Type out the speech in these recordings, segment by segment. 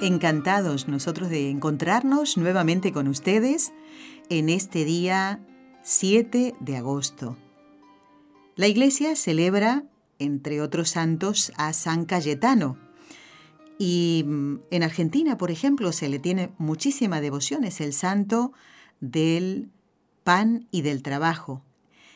Encantados nosotros de encontrarnos nuevamente con ustedes en este día 7 de agosto. La iglesia celebra, entre otros santos, a San Cayetano. Y mm, en Argentina, por ejemplo, se le tiene muchísima devoción, es el santo del pan y del trabajo.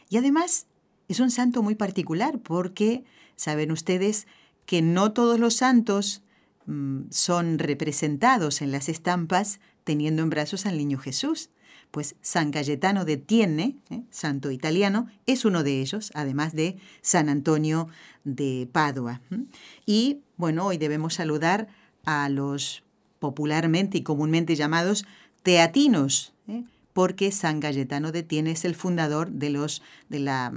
Y además es un santo muy particular porque saben ustedes que no todos los santos Mm, son representados en las estampas teniendo en brazos al niño Jesús. Pues San Cayetano de Tienne, ¿eh? santo italiano, es uno de ellos, además de San Antonio de Padua. Y bueno, hoy debemos saludar a los popularmente y comúnmente llamados teatinos, ¿eh? porque San Cayetano de Tienne es el fundador de, los, de la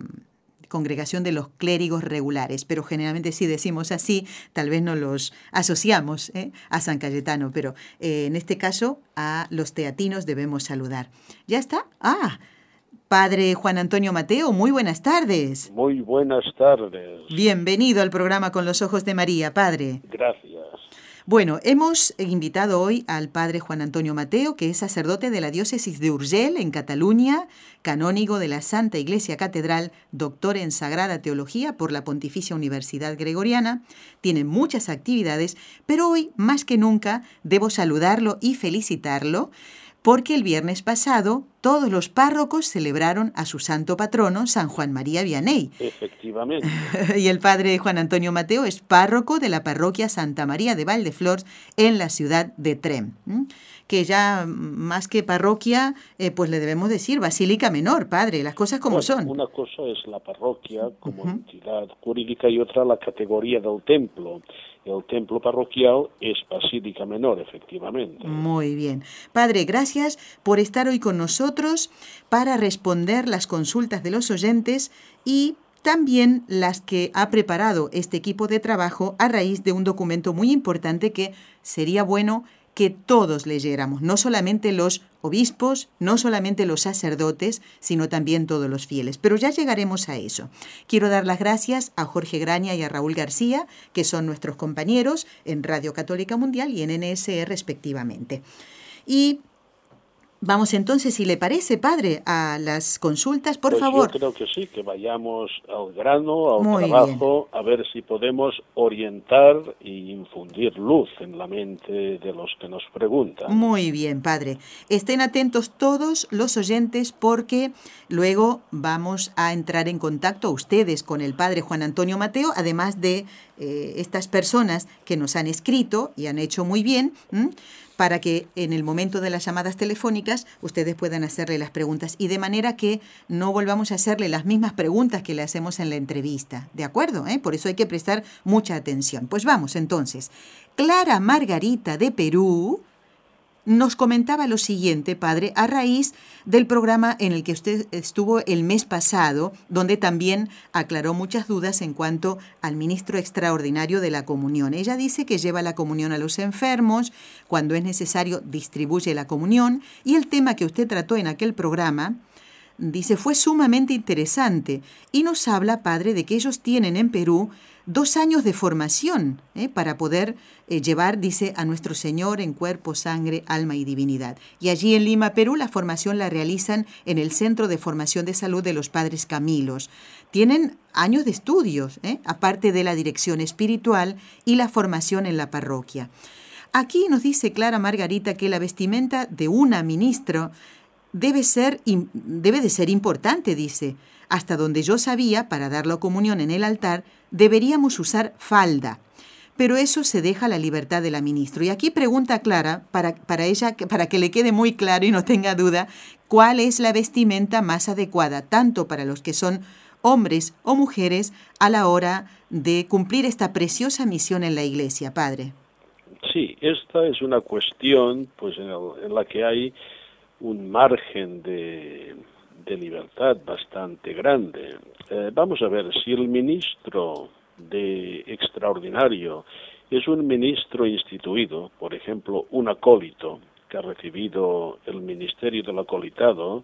congregación de los clérigos regulares, pero generalmente si decimos así, tal vez no los asociamos ¿eh? a San Cayetano, pero eh, en este caso a los teatinos debemos saludar. ¿Ya está? Ah, Padre Juan Antonio Mateo, muy buenas tardes. Muy buenas tardes. Bienvenido al programa Con los Ojos de María, Padre. Gracias. Bueno, hemos invitado hoy al padre Juan Antonio Mateo, que es sacerdote de la diócesis de Urgel, en Cataluña, canónigo de la Santa Iglesia Catedral, doctor en Sagrada Teología por la Pontificia Universidad Gregoriana. Tiene muchas actividades, pero hoy, más que nunca, debo saludarlo y felicitarlo porque el viernes pasado todos los párrocos celebraron a su santo patrono, San Juan María Vianney. Efectivamente. y el padre Juan Antonio Mateo es párroco de la parroquia Santa María de Valdeflors en la ciudad de Trem. Que ya más que parroquia, eh, pues le debemos decir basílica menor, padre, las cosas como son. Una cosa es la parroquia como entidad jurídica y otra la categoría del templo el templo parroquial es Basílica Menor, efectivamente. Muy bien. Padre, gracias por estar hoy con nosotros para responder las consultas de los oyentes y también las que ha preparado este equipo de trabajo a raíz de un documento muy importante que sería bueno que todos leyéramos, no solamente los obispos, no solamente los sacerdotes, sino también todos los fieles. Pero ya llegaremos a eso. Quiero dar las gracias a Jorge Graña y a Raúl García, que son nuestros compañeros en Radio Católica Mundial y en NSE respectivamente. Y Vamos entonces, si le parece, padre, a las consultas, por pues favor. Yo creo que sí, que vayamos al grano, al trabajo, a ver si podemos orientar y infundir luz en la mente de los que nos preguntan. Muy bien, padre. Estén atentos todos los oyentes porque luego vamos a entrar en contacto ustedes con el padre Juan Antonio Mateo, además de eh, estas personas que nos han escrito y han hecho muy bien para que en el momento de las llamadas telefónicas ustedes puedan hacerle las preguntas y de manera que no volvamos a hacerle las mismas preguntas que le hacemos en la entrevista. ¿De acuerdo? ¿Eh? Por eso hay que prestar mucha atención. Pues vamos entonces. Clara Margarita de Perú nos comentaba lo siguiente, padre, a raíz del programa en el que usted estuvo el mes pasado, donde también aclaró muchas dudas en cuanto al ministro extraordinario de la comunión. Ella dice que lleva la comunión a los enfermos, cuando es necesario distribuye la comunión, y el tema que usted trató en aquel programa, dice, fue sumamente interesante y nos habla, padre, de que ellos tienen en Perú dos años de formación ¿eh? para poder eh, llevar, dice, a nuestro Señor en cuerpo, sangre, alma y divinidad. Y allí en Lima, Perú, la formación la realizan en el Centro de Formación de Salud de los Padres Camilos. Tienen años de estudios, ¿eh? aparte de la dirección espiritual y la formación en la parroquia. Aquí nos dice Clara Margarita que la vestimenta de una ministra debe, ser, debe de ser importante, dice. Hasta donde yo sabía, para dar la comunión en el altar, deberíamos usar falda. Pero eso se deja a la libertad de la ministra. Y aquí pregunta Clara, para, para ella, para que le quede muy claro y no tenga duda, cuál es la vestimenta más adecuada, tanto para los que son hombres o mujeres, a la hora de cumplir esta preciosa misión en la Iglesia, Padre? Sí, esta es una cuestión pues en, la que hay un margen de, libertad bastante grande. Eh, vamos a ver, si el ministro de extraordinario es un ministro instituido, por ejemplo, un acólito que ha recibido el ministerio del acolitado,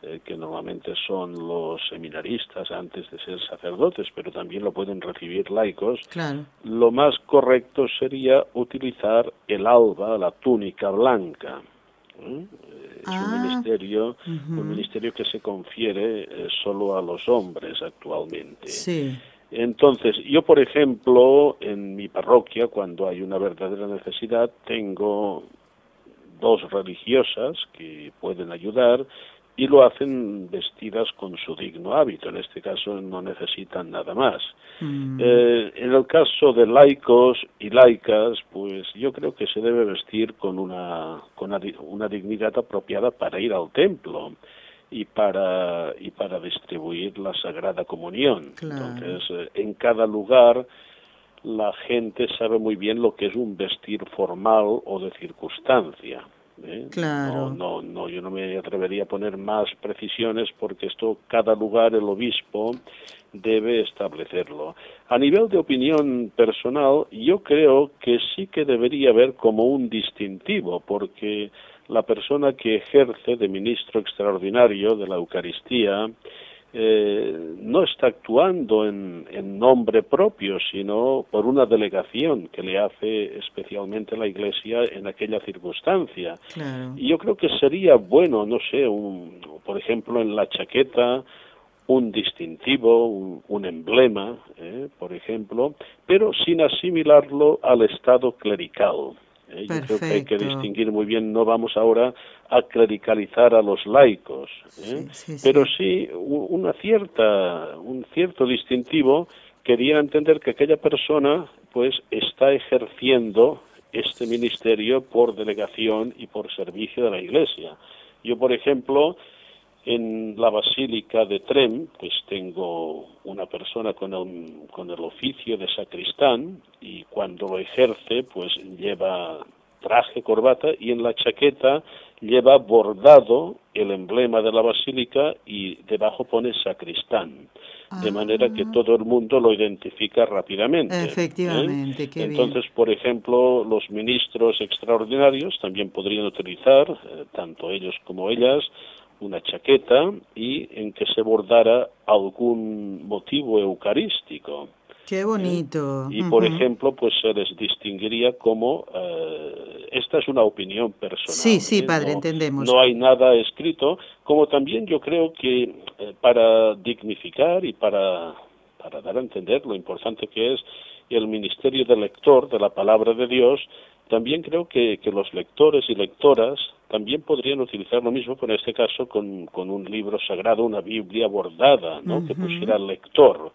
eh, que normalmente son los seminaristas antes de ser sacerdotes, pero también lo pueden recibir laicos, lo más correcto sería utilizar el alba, la túnica blanca. ¿Eh? Es un ah, ministerio, un ministerio que se confiere eh, solo a los hombres actualmente. Entonces, yo, por ejemplo, en mi parroquia, cuando hay una verdadera necesidad, tengo dos religiosas que pueden ayudar y lo hacen vestidas con su digno hábito. En este caso no necesitan nada más. Mm. Eh, en el caso de laicos y laicas, pues yo creo que se debe vestir con una, con una dignidad apropiada para ir al templo y para y para distribuir la sagrada comunión. Entonces, eh, en cada lugar la gente sabe muy bien lo que es un vestir formal o de circunstancia. ¿Eh? Claro. No, no, yo no me atrevería a poner más precisiones porque esto cada lugar el obispo debe establecerlo. A nivel de opinión personal, yo creo que sí que debería haber como un distintivo, porque la persona que ejerce de ministro extraordinario de la Eucaristía eh, no está actuando en, nombre propio, sino por una delegación que le hace especialmente la Iglesia en aquella circunstancia. Y yo creo que sería bueno, no sé, un, por ejemplo, en la chaqueta, un distintivo, un, emblema, eh, por ejemplo, pero sin asimilarlo al estado clerical. Eh, yo creo que hay que distinguir muy bien, no vamos ahora a clericalizar a los laicos, ¿eh? pero sí una cierta, un cierto distintivo quería entender que aquella persona pues está ejerciendo este ministerio por delegación y por servicio de la Iglesia. Yo, por ejemplo, en la Basílica de Trem, pues tengo una persona con el, con el oficio de sacristán y cuando lo ejerce, pues lleva traje, corbata y en la chaqueta lleva bordado el emblema de la basílica y debajo pone sacristán. De manera que ah. todo el mundo lo identifica rápidamente. ¿eh? Efectivamente, Entonces, por ejemplo, los ministros extraordinarios también podrían utilizar, eh, tanto ellos como ellas, una chaqueta y en que se bordara algún motivo eucarístico. Qué bonito. Y por ejemplo, pues se les distinguiría como eh, esta es una opinión personal. Sí, sí, ¿eh? padre, entendemos. No hay nada escrito, como también yo creo que eh, para dignificar y para, para dar a entender lo importante que es el ministerio del lector de la palabra de Dios, también creo que, que los lectores y lectoras también podrían utilizar lo mismo, pero en este caso con, con un libro sagrado, una Biblia bordada, ¿no? Que pusiera lector.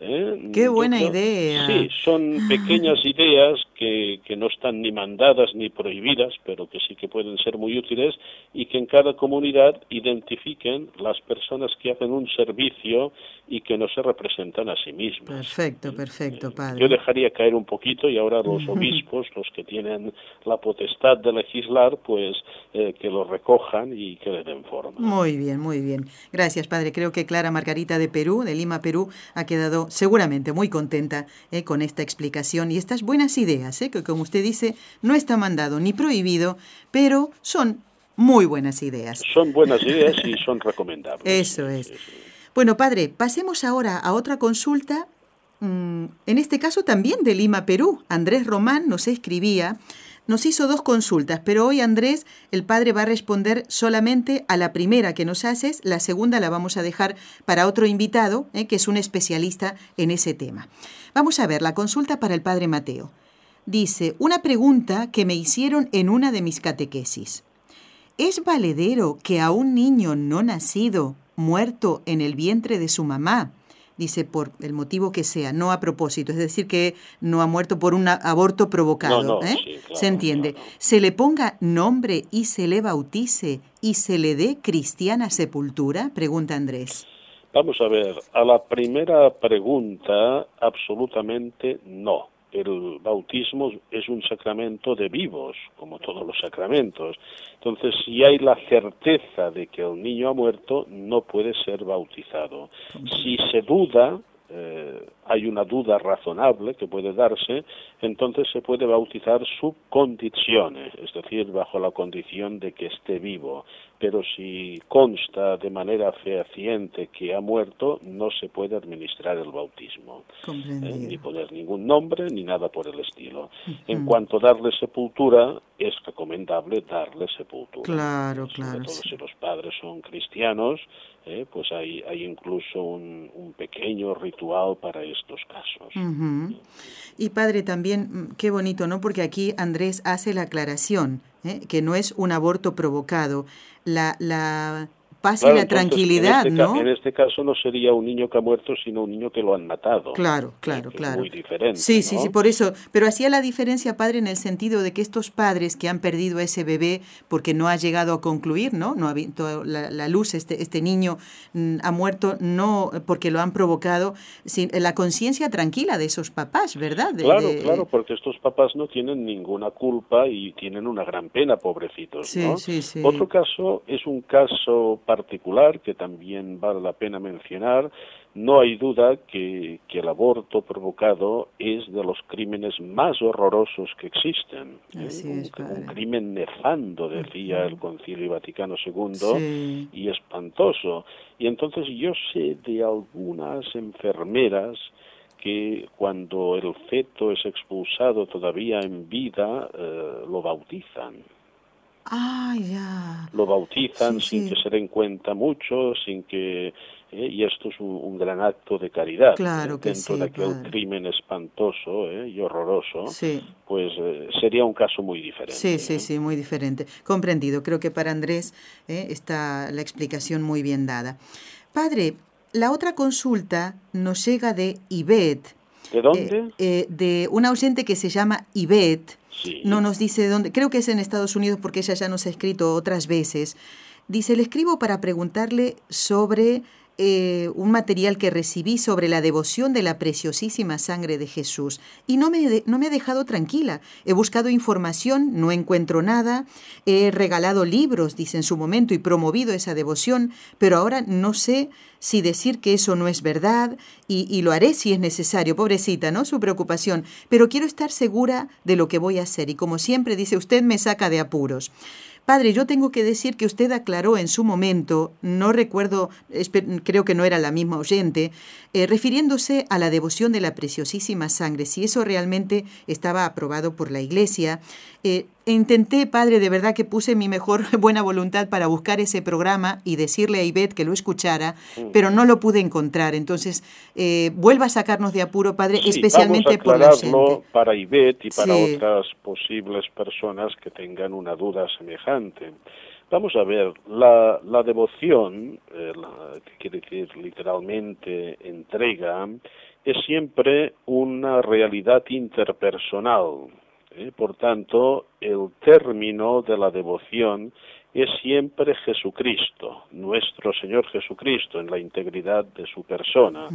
¿Eh? Qué buena idea. Sí, son pequeñas ideas que, que no están ni mandadas ni prohibidas, pero que sí que pueden ser muy útiles y que en cada comunidad identifiquen las personas que hacen un servicio y que no se representan a sí mismas. Perfecto, perfecto, eh, padre. Yo dejaría caer un poquito y ahora los obispos, los que tienen la potestad de legislar, pues eh, que lo recojan y que le den forma. Muy bien, muy bien. Gracias, padre. Creo que Clara Margarita de Perú, de Lima, Perú, ha quedado seguramente muy contenta eh, con esta explicación y estas buenas ideas, que como usted dice, no está mandado ni prohibido, pero son muy buenas ideas. Son buenas ideas y son recomendables. Eso es. Bueno, padre, pasemos ahora a otra consulta, mm, en este caso también de Lima, Perú. Andrés Román nos escribía, nos hizo dos consultas, pero hoy Andrés, el padre va a responder solamente a la primera que nos haces, la segunda la vamos a dejar para otro invitado, eh, que es un especialista en ese tema. Vamos a ver la consulta para el padre Mateo. Dice, una pregunta que me hicieron en una de mis catequesis. ¿Es valedero que a un niño no nacido muerto en el vientre de su mamá, dice por el motivo que sea, no a propósito, es decir, que no ha muerto por un aborto provocado, ¿eh? se entiende, se le ponga nombre y se le bautice y se le dé cristiana sepultura, pregunta Andrés. Vamos a ver, a la primera pregunta, absolutamente no. El bautismo es un sacramento de vivos, como todos los sacramentos. Entonces, si hay la certeza de que el niño ha muerto, no puede ser bautizado. Si se duda, eh, hay una duda razonable que puede darse, entonces se puede bautizar su condición, es decir, bajo la condición de que esté vivo. Pero si consta de manera fehaciente que ha muerto, no se puede administrar el bautismo, eh, ni poner ningún nombre ni nada por el estilo. En cuanto a darle sepultura, es recomendable darle sepultura. Claro, claro. Si los padres son cristianos, eh, pues hay, hay incluso un, un pequeño ritual para estos casos. Y padre, también, mm, qué bonito, ¿no? Porque aquí Andrés hace la aclaración, ¿eh? que no es un aborto provocado. La, la paz y la tranquilidad, en este ¿no? En este caso no sería un niño que ha muerto, sino un niño que lo han matado. Claro, claro, claro. Es muy diferente. Sí, sí, sí, por eso. Pero hacía la diferencia, padre, en el sentido de que estos padres que han perdido a ese bebé porque no ha llegado a concluir, ¿no? No ha visto la, la luz, este, este niño mm, ha muerto no porque lo han provocado, sin, la conciencia tranquila de esos papás, ¿verdad? De, claro, de... claro, porque estos papás no tienen ninguna culpa y tienen una gran pena, pobrecitos, sí, ¿no? Sí, sí. Otro caso es un caso particular que también vale la pena mencionar. No hay duda que, que, el aborto provocado es de los crímenes más horrorosos que existen. ¿eh? es, un, un, crimen nefando, decía el Concilio Vaticano II, sí. y espantoso. Y entonces yo sé de algunas enfermeras que cuando el feto es expulsado todavía en vida, eh, lo bautizan. Ah, ya. Lo bautizan Sí, sin sí. que se den cuenta mucho, sin que... eh, y esto es un, un gran acto de caridad. Claro eh, que Dentro sí, de aquel crimen espantoso eh, y horroroso, Sí. pues eh, sería un caso muy diferente. Sí, sí, sí, muy diferente. Comprendido. Creo que para Andrés está la explicación muy bien dada. Padre, la otra consulta nos llega de Ivette. ¿De dónde? De una oyente que se llama Ivette. No nos dice de dónde. Creo que es en Estados Unidos porque ella ya nos ha escrito otras veces. Dice, le escribo para preguntarle sobre eh, un material que recibí sobre la devoción de la preciosísima sangre de Jesús y no me, de- no me ha dejado tranquila. He buscado información, no encuentro nada, he regalado libros, dice en su momento, y promovido esa devoción, pero ahora no sé si decir que eso no es verdad y, y lo haré si es necesario, pobrecita, ¿no? Su preocupación, pero quiero estar segura de lo que voy a hacer y como siempre dice, usted me saca de apuros. Padre, yo tengo que decir que usted aclaró en su momento, no recuerdo, creo que no era la misma oyente, eh, refiriéndose a la devoción de la preciosísima sangre, si eso realmente estaba aprobado por la Iglesia. Eh, intenté, Padre, de verdad que puse mi mejor buena voluntad para buscar ese programa y decirle a Ivette que lo escuchara, pero no lo pude encontrar. Entonces, eh, vuelva a sacarnos de apuro, Padre, Sí, especialmente vamos a por la aclararlo para Ivette y para Sí. otras posibles personas que tengan una duda semejante. Vamos a ver, la, la devoción, eh, la- que quiere decir literalmente entrega, es siempre una realidad interpersonal. ¿Eh? Por tanto, el término de la devoción es siempre Jesucristo, nuestro Señor Jesucristo, en la integridad de su persona.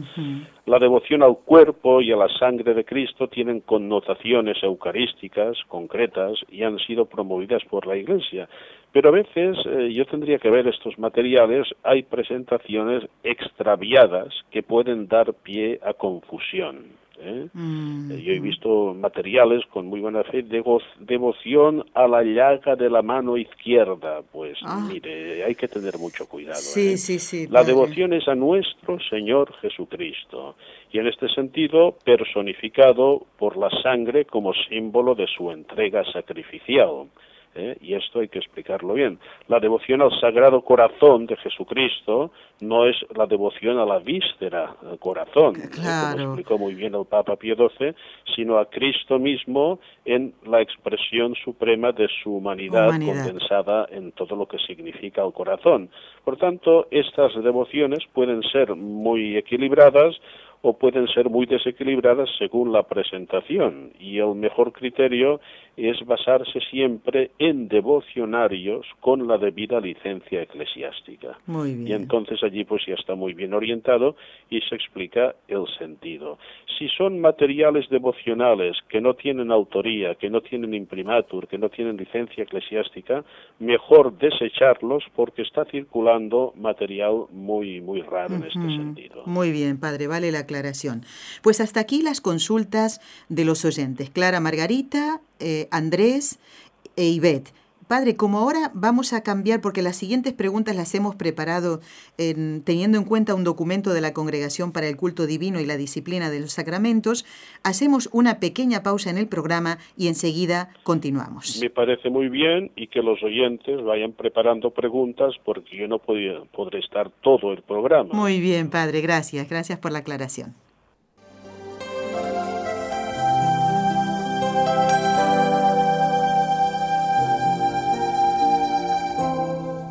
La devoción al cuerpo y a la sangre de Cristo tienen connotaciones eucarísticas concretas y han sido promovidas por la Iglesia. Pero a veces eh, yo tendría que ver estos materiales, hay presentaciones extraviadas que pueden dar pie a confusión. ¿Eh? Mm, Yo he visto materiales con muy buena fe, devo- devoción a la llaga de la mano izquierda. Pues Ah. mire, hay que tener mucho cuidado. Sí, ¿eh? sí, sí. La padre. devoción es a nuestro Señor Jesucristo y en este sentido personificado por la sangre como símbolo de su entrega sacrificial. ¿Eh? Y esto hay que explicarlo bien. La devoción al Sagrado Corazón de Jesucristo no es la devoción a la víscera, al corazón, ¿eh? Claro. como explicó muy bien el Papa Pío XII, sino a Cristo mismo en la expresión suprema de su humanidad, Humanidad. condensada en todo lo que significa el corazón. Por tanto, estas devociones pueden ser muy equilibradas o pueden ser muy desequilibradas según la presentación y el mejor criterio es basarse siempre en devocionarios con la debida licencia eclesiástica. Muy bien. Y entonces allí pues ya está muy bien orientado y se explica el sentido. Si son materiales devocionales que no tienen autoría, que no tienen imprimatur, que no tienen licencia eclesiástica, mejor desecharlos porque está circulando material muy muy raro en este sentido. Muy bien, padre, vale la Pues hasta aquí las consultas de los oyentes. Clara Margarita, eh, Andrés e Ivette. Padre, como ahora vamos a cambiar, porque las siguientes preguntas las hemos preparado teniendo en cuenta un documento de la Congregación para el Culto Divino y la Disciplina de los Sacramentos, hacemos una pequeña pausa en el programa y enseguida continuamos. Me parece muy bien y que los oyentes vayan preparando preguntas porque yo no podré estar todo el programa. Muy bien, Padre, gracias. Gracias por la aclaración.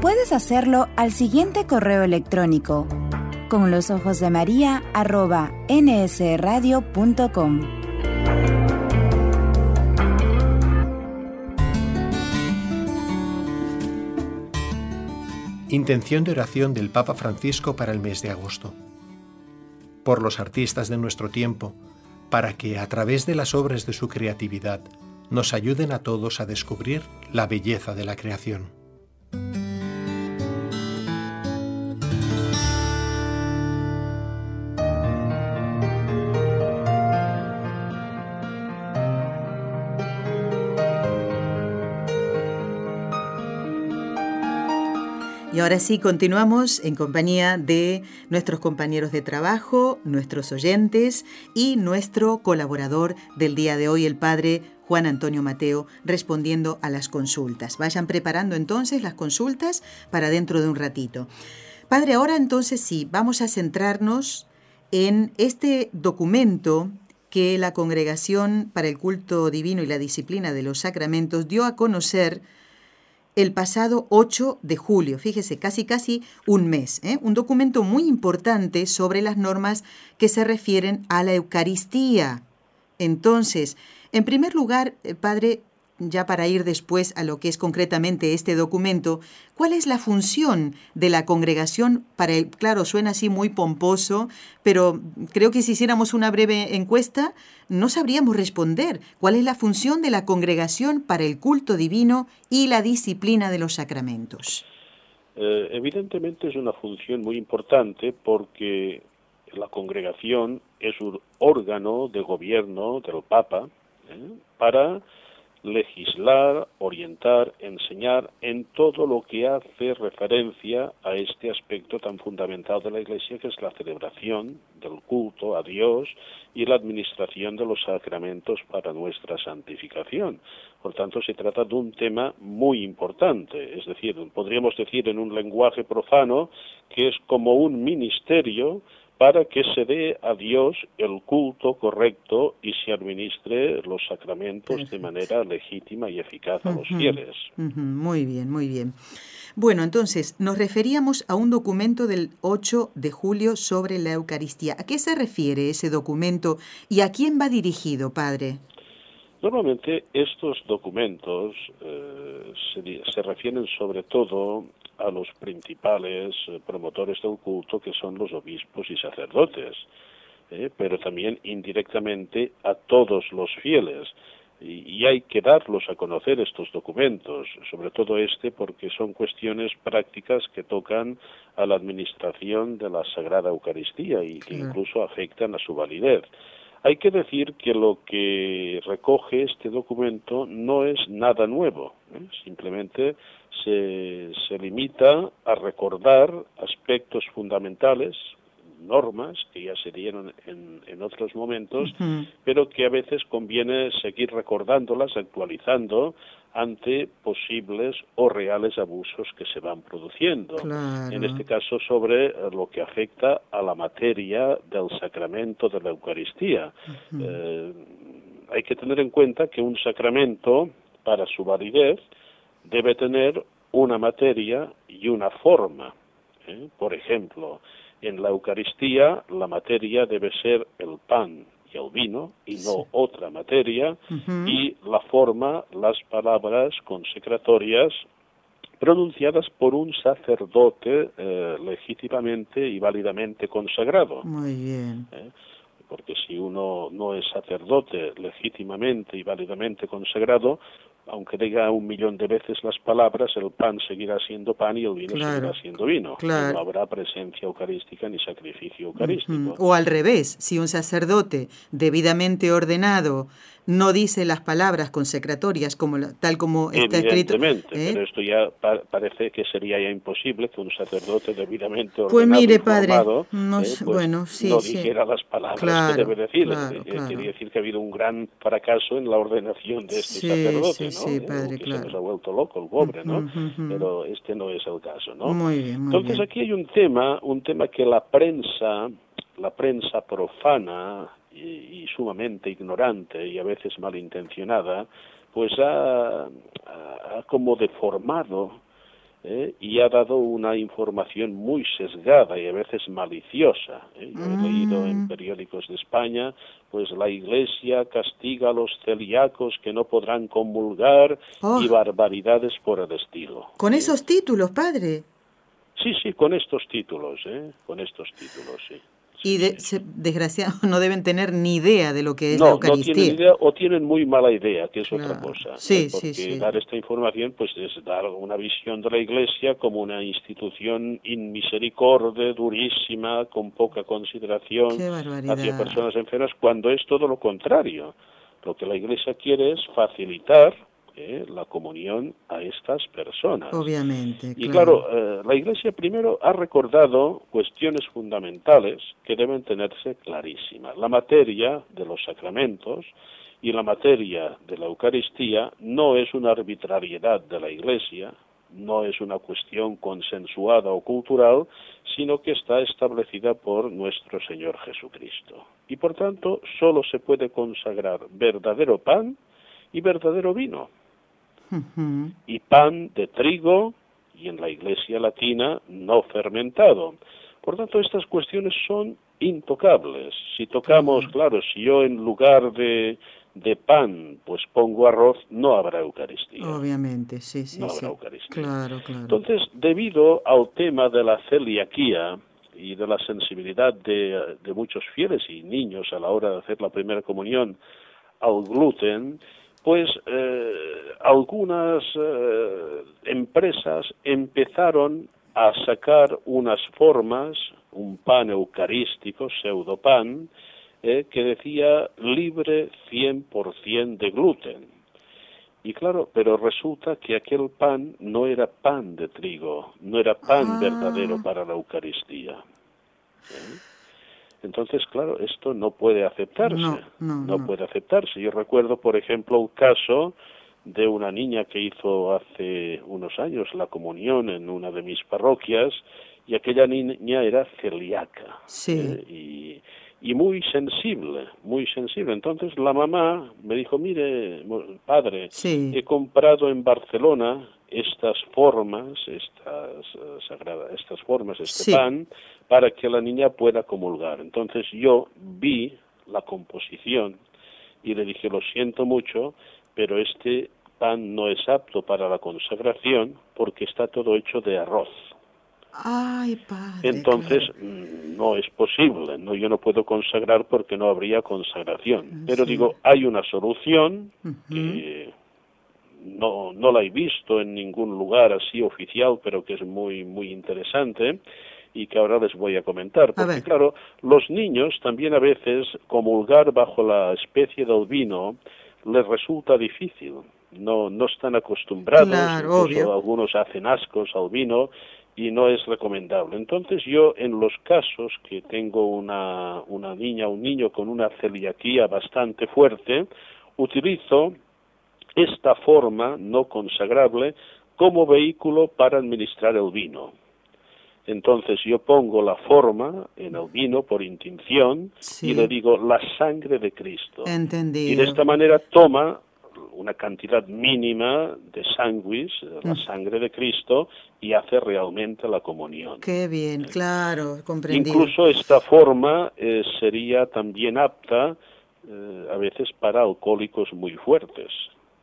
Puedes hacerlo al siguiente correo electrónico con los ojos de María arroba nsradio.com. Intención de oración del Papa Francisco para el mes de agosto. Por los artistas de nuestro tiempo, para que a través de las obras de su creatividad nos ayuden a todos a descubrir la belleza de la creación. Y ahora sí, continuamos en compañía de nuestros compañeros de trabajo, nuestros oyentes y nuestro colaborador del día de hoy, el padre Juan Antonio Mateo, respondiendo a las consultas. Vayan preparando entonces las consultas para dentro de un ratito. Padre, ahora entonces sí, vamos a centrarnos en este documento que la Congregación para el Culto Divino y la Disciplina de los Sacramentos dio a conocer el pasado 8 de julio, fíjese, casi casi un mes, ¿eh? un documento muy importante sobre las normas que se refieren a la Eucaristía. Entonces, en primer lugar, eh, Padre, ya para ir después a lo que es concretamente este documento, ¿cuál es la función de la congregación para el, claro, suena así muy pomposo, pero creo que si hiciéramos una breve encuesta, no sabríamos responder cuál es la función de la congregación para el culto divino y la disciplina de los sacramentos. Eh, evidentemente es una función muy importante porque la congregación es un órgano de gobierno del Papa ¿eh? para legislar, orientar, enseñar en todo lo que hace referencia a este aspecto tan fundamental de la Iglesia que es la celebración del culto a Dios y la administración de los sacramentos para nuestra santificación. Por tanto, se trata de un tema muy importante, es decir, podríamos decir en un lenguaje profano que es como un ministerio para que se dé a Dios el culto correcto y se administre los sacramentos de manera legítima y eficaz a los fieles. Muy bien, muy bien. Bueno, entonces, nos referíamos a un documento del 8 de julio sobre la Eucaristía. ¿A qué se refiere ese documento y a quién va dirigido, Padre? Normalmente estos documentos eh, se, refieren sobre todo a los principales eh, promotores del culto, que son los obispos y sacerdotes, eh, pero también indirectamente a todos los fieles. Y, hay que darlos a conocer estos documentos, sobre todo este, porque son cuestiones prácticas que tocan a la administración de la Sagrada Eucaristía y que incluso afectan a su validez. Hay que decir que lo que recoge este documento no es nada nuevo, ¿eh? simplemente se, se limita a recordar aspectos fundamentales normas que ya se dieron en, en otros momentos, pero que a veces conviene seguir recordándolas, actualizando ante posibles o reales abusos que se van produciendo. En este caso sobre lo que afecta a la materia del sacramento de la Eucaristía. Eh, hay que tener en cuenta que un sacramento, para su validez, debe tener una materia y una forma. ¿eh? Por ejemplo, en la Eucaristía la materia debe ser el pan y el vino y no otra materia y la forma, las palabras consecratorias pronunciadas por un sacerdote eh, legítimamente y válidamente consagrado. Muy bien. ¿Eh? Porque si uno no es sacerdote legítimamente y válidamente consagrado, aunque diga un millón de veces las palabras, el pan seguirá siendo pan y el vino seguirá siendo vino. No habrá presencia eucarística ni sacrificio eucarístico. O al revés, si un sacerdote debidamente ordenado no dice las palabras consecratorias como tal como está escrito. Evidentemente, ¿eh? pero esto ya parece que sería ya imposible que un sacerdote debidamente pues ordenado pues mire, padre, no, ¿eh? pues bueno, sí, no dijera las palabras que debe decir. Eh, Quiere decir que ha habido un gran fracaso en la ordenación de este sacerdote, ¿no? Sí, padre, que claro. se nos ha vuelto loco el pobre, ¿no? Pero este no es el caso, ¿no? Muy bien, muy Entonces aquí hay un tema, un tema que la prensa, la prensa profana y, sumamente ignorante y a veces malintencionada, pues ha, ha como deformado ¿eh? y ha dado una información muy sesgada y a veces maliciosa. ¿eh? Yo he leído en Mm. periódicos de España, pues la Iglesia castiga a los celíacos que no podrán comulgar Oh. y barbaridades por el estilo. Con esos títulos, padre. Sí, sí, con estos títulos, ¿eh? Con estos títulos, sí. Y de, se- desgraciado no deben tener ni idea de lo que es la No, no Eucaristía. tienen idea o tienen muy mala idea, que es otra cosa. ¿eh? Porque sí, sí. dar esta información pues es dar una visión de la Iglesia como una institución inmisericordia, durísima, con poca consideración hacia personas enfermas, cuando es todo lo contrario. Lo que la Iglesia quiere es facilitar eh, la comunión a estas personas. Obviamente, Y claro. claro, eh, la Iglesia primero ha recordado cuestiones fundamentales que deben tenerse clarísimas. La materia de los sacramentos y la materia de la Eucaristía no es una arbitrariedad de la Iglesia, no es una cuestión consensuada o cultural, sino que está establecida por nuestro Señor Jesucristo. Y por tanto, solo se puede consagrar verdadero pan y verdadero vino Y pan de trigo y en la iglesia latina no fermentado. Por tanto, estas cuestiones son intocables. Si tocamos, claro, si yo en lugar de, de pan pues pongo arroz, no habrá Eucaristía. Obviamente, sí, sí, No sí. habrá Eucaristía. Claro, claro. Entonces, debido al tema de la celiaquía y de la sensibilidad de, de muchos fieles y niños a la hora de hacer la primera comunión al gluten, pues eh, algunas eh, empresas empezaron a sacar unas formas, un pan eucarístico, pseudopan, eh, que decía libre 100% de gluten. Y claro, pero resulta que aquel pan no era pan de trigo, no era pan Ah. verdadero para la Eucaristía. ¿Eh? Entonces, claro, esto no puede aceptarse. No, no, no. puede aceptarse. Yo recuerdo, por ejemplo, un caso de una niña que hizo hace unos años la comunión en una de mis parroquias y aquella niña era celíaca Sí. ¿eh? y, y muy sensible, muy sensible. Entonces la mamá me dijo, mire, padre, Sí. he comprado en Barcelona estas formas, estas eh, sagrada- estas formas, este Sí. pan, para que la niña pueda comulgar. Entonces yo vi la composición y le dije, lo siento mucho, pero este pan no es apto para la consagración porque está todo hecho de arroz. Ay, padre. Entonces claro. mm, no es posible, no yo no puedo consagrar porque no habría consagración. Pero Sí. digo, hay una solución que no no la he visto en ningún lugar así oficial, pero que es muy muy interesante y que ahora les voy a comentar, porque claro, los niños también a veces comulgar bajo la especie del vino les resulta difícil. No no están acostumbrados, Claro, incluso obvio. algunos hacen ascos al vino y no es recomendable. Entonces yo en los casos que tengo una, una niña o un niño con una celiaquía bastante fuerte, utilizo esta forma no consagrable como vehículo para administrar el vino. Entonces yo pongo la forma en el vino por intención y le digo la sangre de Cristo. Entendido. Y de esta manera toma una cantidad mínima de sanguis, la mm. sangre de Cristo, y hace realmente la comunión. Qué bien, claro, comprendido. Incluso esta forma eh, sería también apta eh, a veces para alcohólicos muy fuertes,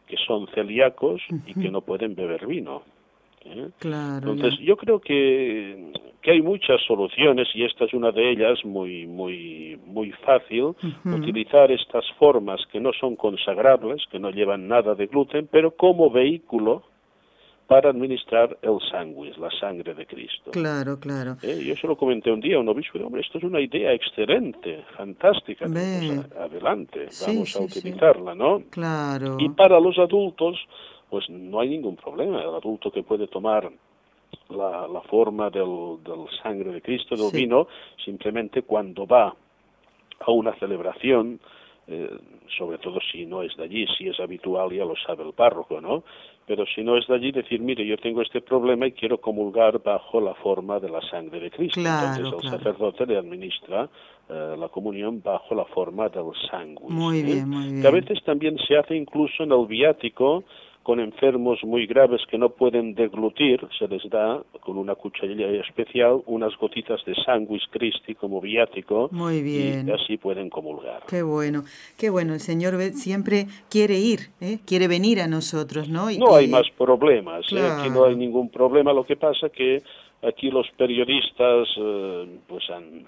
que son celíacos y que no pueden beber vino. ¿Eh? Claro, Entonces, yo creo que, que, hay muchas soluciones y esta es una de ellas muy muy muy fácil utilizar estas formas que no son consagrables, que no llevan nada de gluten, pero como vehículo para administrar el sanguis, la sangre de Cristo. Claro, claro. ¿Eh? Yo se lo comenté un día a un obispo, hombre, esto es una idea excelente, fantástica, adelante, vamos a utilizarla, ¿no? Claro. Y para los adultos, pues no hay ningún problema. El adulto que puede tomar la, la forma del, del, sangre de Cristo, del vino, simplemente cuando va a una celebración, eh, sobre todo si no es de allí, si es habitual ya lo sabe el párroco, ¿no? Pero si no es de allí, decir, mire, yo tengo este problema y quiero comulgar bajo la forma de la sangre de Cristo. Entonces el sacerdote le administra eh, la comunión bajo la forma del sangre. Muy bien, muy bien. Que a veces también se hace incluso en el viático, con enfermos muy graves que no pueden deglutir, se les da con una cucharilla especial unas gotitas de sanguis Christi como viático. Muy bien. Y así pueden comulgar. Qué bueno, qué bueno. El Señor siempre quiere ir, ¿eh? quiere venir a nosotros, ¿no? no hay más problemas, ¿eh? aquí no hay ningún problema. Lo que pasa que aquí los periodistas eh, pues han,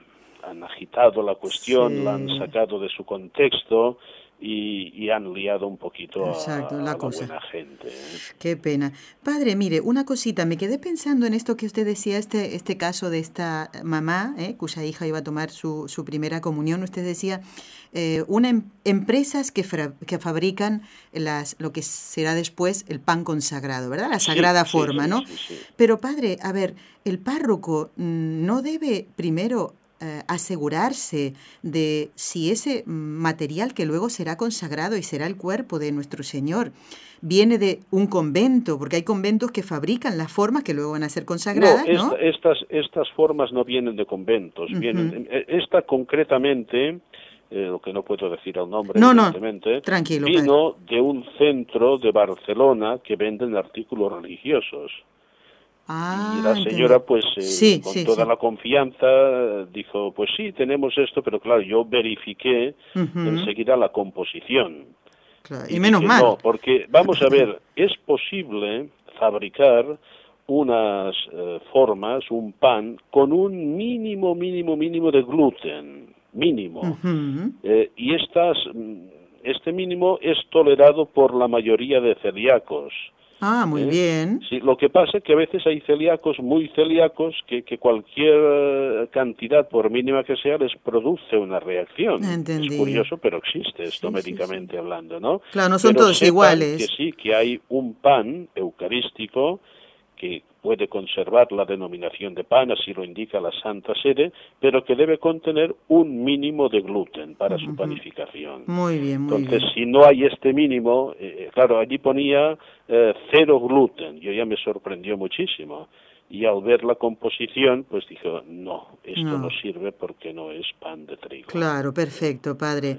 han agitado la cuestión, la han sacado de su contexto y, han liado un poquito a, la, buena gente. ¿eh? Qué pena. Padre, mire, una cosita, me quedé pensando en esto que usted decía, este, este caso de esta mamá, ¿eh? cuya hija iba a tomar su, su primera comunión. Usted decía, eh, una em, empresas que, que fabrican las, lo que será después el pan consagrado, ¿verdad? La sagrada forma, ¿no? Pero padre, a ver, el párroco mm, no debe primero eh, asegurarse de si ese material que luego será consagrado y será el cuerpo de nuestro Señor viene de un convento, porque hay conventos que fabrican las formas que luego van a ser consagradas, ¿no? estas, estas formas no vienen de conventos, vienen, eh, esta concretamente, eh, lo que no puedo decir el nombre, no, evidentemente, tranquilo, vino de un centro de Barcelona que venden artículos religiosos. Ah, y la señora, pues, eh, con toda la confianza, dijo, pues sí, tenemos esto, pero claro, yo verifiqué enseguida la composición. Y, menos mal. No, porque, vamos a ver, es posible fabricar unas eh, formas, un pan, con un mínimo, mínimo, mínimo de gluten, mínimo. Eh, y estas, mm, este mínimo es tolerado por la mayoría de celíacos. Ah, muy ¿Eh? bien. Sí, lo que pasa es que a veces hay celíacos muy celíacos que, que cualquier cantidad, por mínima que sea, les produce una reacción. Entendí. Es curioso, pero existe esto médicamente hablando, ¿no? Claro, no son todos iguales. Que sí, que hay un pan eucarístico que puede conservar la denominación de pan, así lo indica la Santa Sede, pero que debe contener un mínimo de gluten para su panificación. Muy bien, muy Entonces, si no hay este mínimo, eh, eh, claro, allí ponía eh, cero gluten, yo ya me sorprendió muchísimo. Y al ver la composición, pues dijo, no, esto no, sirve porque no es pan de trigo. Claro, perfecto, padre.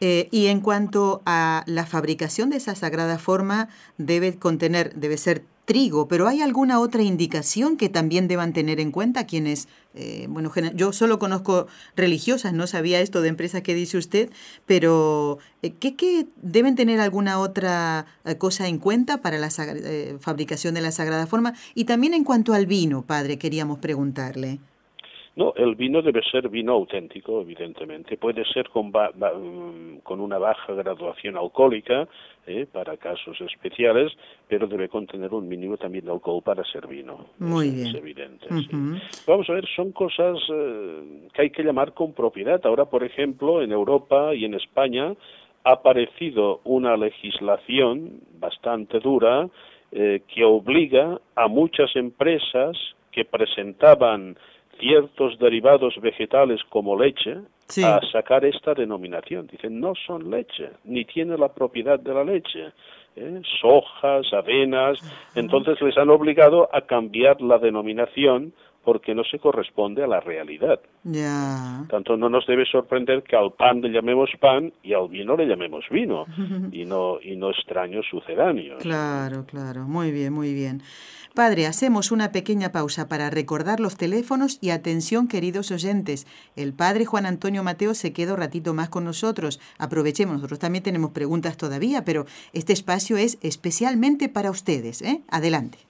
Y en cuanto a la fabricación de esa sagrada forma, debe contener, debe ser trigo, pero ¿hay alguna otra indicación que también deban tener en cuenta quienes, eh, bueno, yo solo conozco religiosas, no sabía esto de empresas que dice usted, pero eh, ¿qué, qué deben tener alguna otra eh, cosa en cuenta para la fabricación de la Sagrada Forma? Y también en cuanto al vino, padre, queríamos preguntarle. No, el vino debe ser vino auténtico, evidentemente. Puede ser con, mm, con una baja graduación alcohólica ¿eh? para casos especiales, pero debe contener un mínimo también de alcohol para ser vino. Muy es, bien. Es evidente. Vamos a ver, son cosas eh, que hay que llamar con propiedad. Ahora, por ejemplo, en Europa y en España ha aparecido una legislación bastante dura eh, que obliga a muchas empresas que presentaban ciertos derivados vegetales como leche a sacar esta denominación. Dicen, no son leche, ni tiene la propiedad de la leche. ¿eh? Sojas, avenas. Entonces les han obligado a cambiar la denominación porque no se corresponde a la realidad. Ya. Tanto no nos debe sorprender que al pan le llamemos pan y al vino le llamemos vino y no y no extraños sucedáneos. Claro, claro. Muy bien, muy bien. Padre, hacemos una pequeña pausa para recordar los teléfonos y atención, queridos oyentes. El padre Juan Antonio Mateo se queda un ratito más con nosotros. Aprovechemos, nosotros también tenemos preguntas todavía, pero este espacio es especialmente para ustedes. ¿eh? Adelante.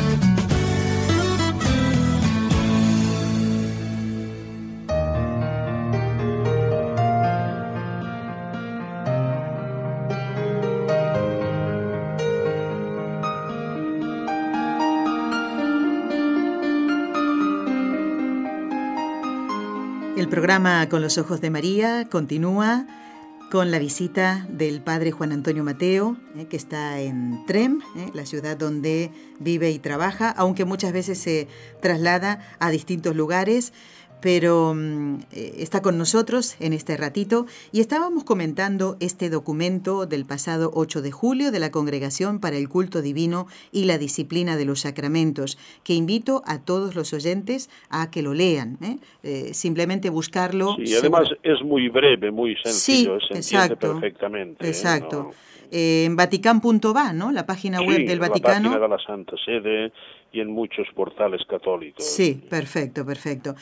Programa Con los Ojos de María continúa con la visita del padre Juan Antonio Mateo, eh, que está en Trem, eh, la ciudad donde vive y trabaja, aunque muchas veces se traslada a distintos lugares pero mm, eh, está con nosotros en este ratito y estábamos comentando este documento del pasado 8 de julio de la Congregación para el Culto Divino y la Disciplina de los Sacramentos, que invito a todos los oyentes a que lo lean. ¿eh? Eh, simplemente buscarlo. Sí, además es muy breve, muy sencillo, se exacto, perfectamente. Exacto. en Vaticán.va, ¿no? La página web del Vaticano. La página de la Santa Sede y en muchos portales católicos. Sí, perfecto, perfecto.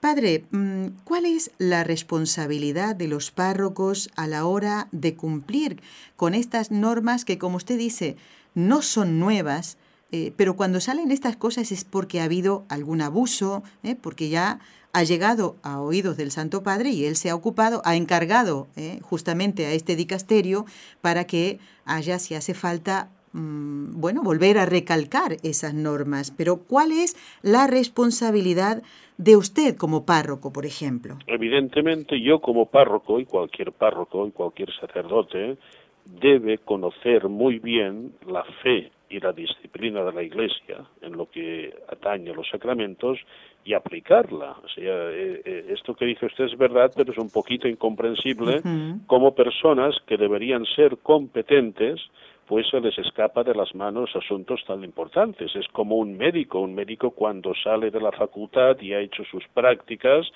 Padre, mm, ¿cuál es la responsabilidad de los párrocos a la hora de cumplir con estas normas que, como usted dice, no son nuevas, eh, pero cuando salen estas cosas es porque ha habido algún abuso, eh, porque ya ha llegado a oídos del Santo Padre y él se ha ocupado, ha encargado eh, justamente a este dicasterio para que haya, si hace falta, mm, bueno, volver a recalcar esas normas. Pero ¿cuál es la responsabilidad de usted como párroco, por ejemplo? Evidentemente yo como párroco y cualquier párroco y cualquier sacerdote debe conocer muy bien la fe y la disciplina de la Iglesia en lo que atañe a los sacramentos y aplicarla. O sea, eh, eh, esto que dice usted es verdad, pero es un poquito incomprensible como personas que deberían ser competentes pues se les escapa de las manos asuntos tan importantes. Es como un médico. Un médico cuando sale de la facultad y ha hecho sus prácticas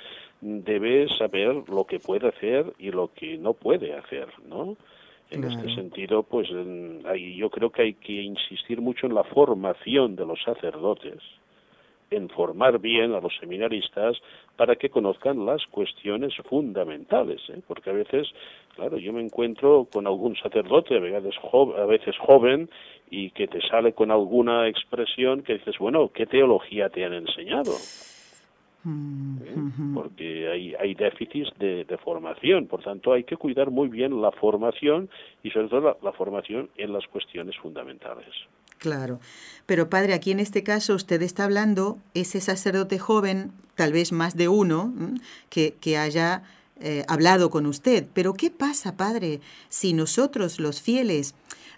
debe saber lo que puede hacer y lo que no puede hacer, ¿no? En este sentido, pues ahí yo creo que hay que insistir mucho en la formación de los sacerdotes en formar bien a los seminaristas para que conozcan las cuestiones fundamentales, ¿eh? porque a veces, claro, yo me encuentro con algún sacerdote, a veces, a veces joven, y que te sale con alguna expresión que dices, bueno, ¿qué teología te han enseñado? Mm, ¿Eh? porque hay, hay déficits de, formación, por tanto hay que cuidar muy bien la formación y sobre todo la formación en las cuestiones fundamentales. Claro. Pero padre, aquí en este caso usted está hablando, ese sacerdote joven, tal vez más de uno, que, que haya eh, hablado con usted. Pero ¿qué pasa, padre, si nosotros los fieles...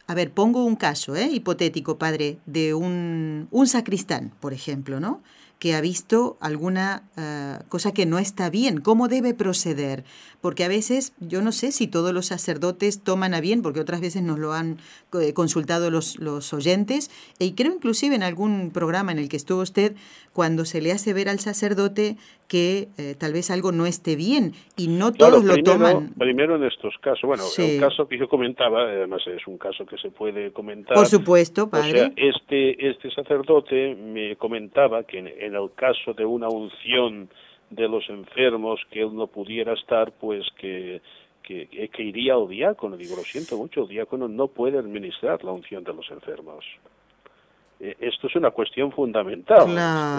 A ver, pongo un caso ¿eh? hipotético, padre, de un, un sacristán, por ejemplo, ¿no? Que ha visto alguna eh, cosa que no está bien, cómo debe proceder. Porque a veces, yo no sé si todos los sacerdotes toman a bien, porque otras veces nos lo han eh, consultado los, los oyentes, y creo inclusive en algún programa en el que estuvo usted, cuando se le hace ver al sacerdote que eh, tal vez algo no esté bien y no todos lo toman. Primero en estos casos, bueno, el caso que yo comentaba, además es un caso que se puede comentar. Por supuesto, padre. O sea, este, este sacerdote me comentaba que en, en el caso de una unción de los enfermos que él no pudiera estar, pues que, que, que iría al diácono. Digo, lo siento mucho, el diácono no puede administrar la unción de los enfermos. eh, esto es una cuestión fundamental.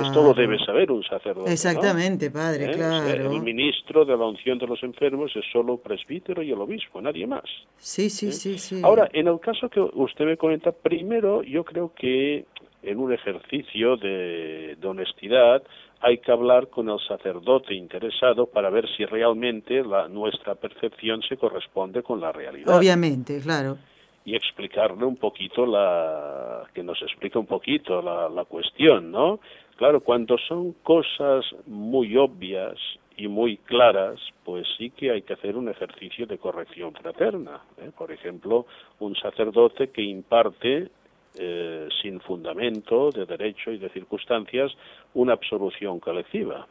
Esto lo debe saber un sacerdote. Exactamente, padre, ¿Eh? claro. El ministro de la unción de los enfermos es solo presbítero y el obispo, nadie más. Sí, sí, ¿Eh? sí, sí. Ahora, en el caso que usted me comenta, primero yo creo que en un ejercicio de, de honestidad hay que hablar con el sacerdote interesado para ver si realmente la, nuestra percepción se corresponde con la realidad. Obviamente, claro y explicarle un poquito la que nos explique un poquito la, la cuestión, ¿no? Claro, cuando son cosas muy obvias y muy claras, pues sí que hay que hacer un ejercicio de corrección fraterna. ¿eh? Por ejemplo, un sacerdote que imparte eh, sin fundamento de derecho y de circunstancias una absolución colectiva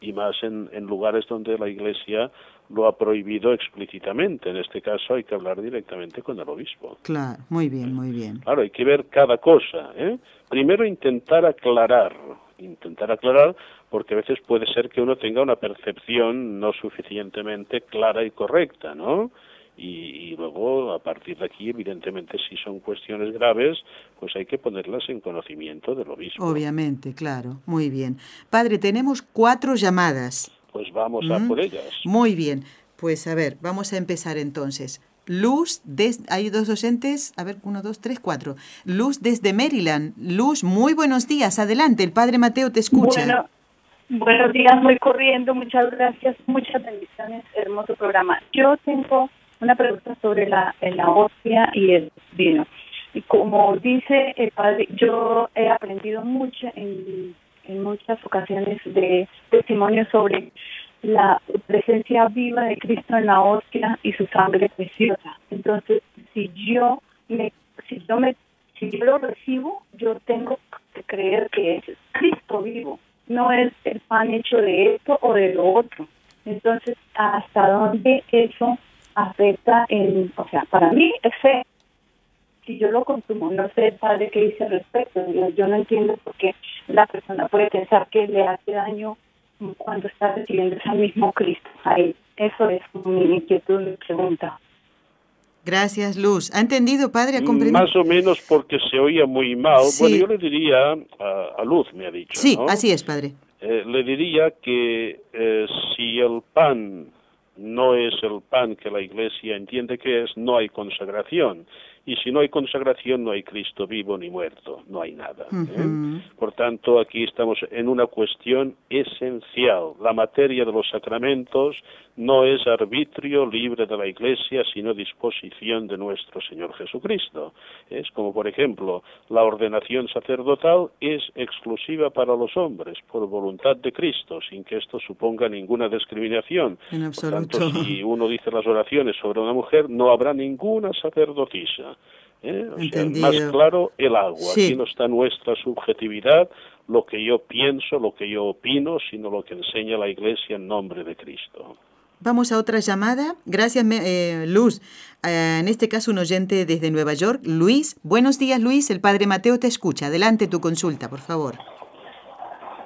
y más en, en lugares donde la Iglesia lo ha prohibido explícitamente. En este caso hay que hablar directamente con el obispo. Claro, muy bien, muy bien. Claro, hay que ver cada cosa. ¿eh? Primero intentar aclarar, intentar aclarar, porque a veces puede ser que uno tenga una percepción no suficientemente clara y correcta, ¿no? Y, luego a partir de aquí evidentemente si son cuestiones graves pues hay que ponerlas en conocimiento del obispo obviamente claro muy bien padre tenemos cuatro llamadas pues vamos a por ellas muy bien pues a ver vamos a empezar entonces Luz, des, hay dos docentes, a ver, uno, dos, tres, cuatro. Luz desde Maryland. Luz, muy buenos días. Adelante, el Padre Mateo te escucha. Bueno, buenos días, muy corriendo. Muchas gracias, muchas bendiciones. Hermoso programa. Yo tengo una pregunta sobre la, la hostia y el vino. Y como dice el padre, yo he aprendido mucho en, en muchas ocasiones de testimonio sobre la presencia viva de Cristo en la hostia y su sangre preciosa. Entonces, si yo me, si yo me, si yo lo recibo, yo tengo que creer que es Cristo vivo, no es el pan hecho de esto o de lo otro. Entonces, ¿hasta dónde eso afecta en, o sea, para mí es fe. Si yo lo consumo, no sé padre qué dice al respecto. Yo, no entiendo por qué la persona puede pensar que le hace daño cuando está recibiendo ese mismo Cristo a Eso es mi inquietud, mi pregunta. Gracias, Luz. ¿Ha entendido, padre? ¿Ha comprendido? Más o menos porque se oía muy mal. Bueno, yo le diría a, Luz, me ha dicho. Sí, así es, padre. Eh, le diría que eh, si el pan no es el pan que la Iglesia entiende que es, no hay consagración. Y si no hay consagración, no hay Cristo vivo ni muerto, no hay nada. ¿eh? Por tanto, aquí estamos en una cuestión esencial. La materia de los sacramentos no es arbitrio libre de la Iglesia, sino disposición de nuestro Señor Jesucristo. Es como, por ejemplo, la ordenación sacerdotal es exclusiva para los hombres, por voluntad de Cristo, sin que esto suponga ninguna discriminación. Por tanto, si uno dice las oraciones sobre una mujer, no habrá ninguna sacerdotisa. ¿Eh? más claro, el agua. Aquí no está nuestra subjetividad, lo que yo pienso, lo que yo opino, sino lo que enseña la Iglesia en nombre de Cristo. Vamos a otra llamada. Gracias, eh, Luz. Eh, en este caso, un oyente desde Nueva York. Luis, buenos días, Luis. El padre Mateo te escucha. Adelante tu consulta, por favor.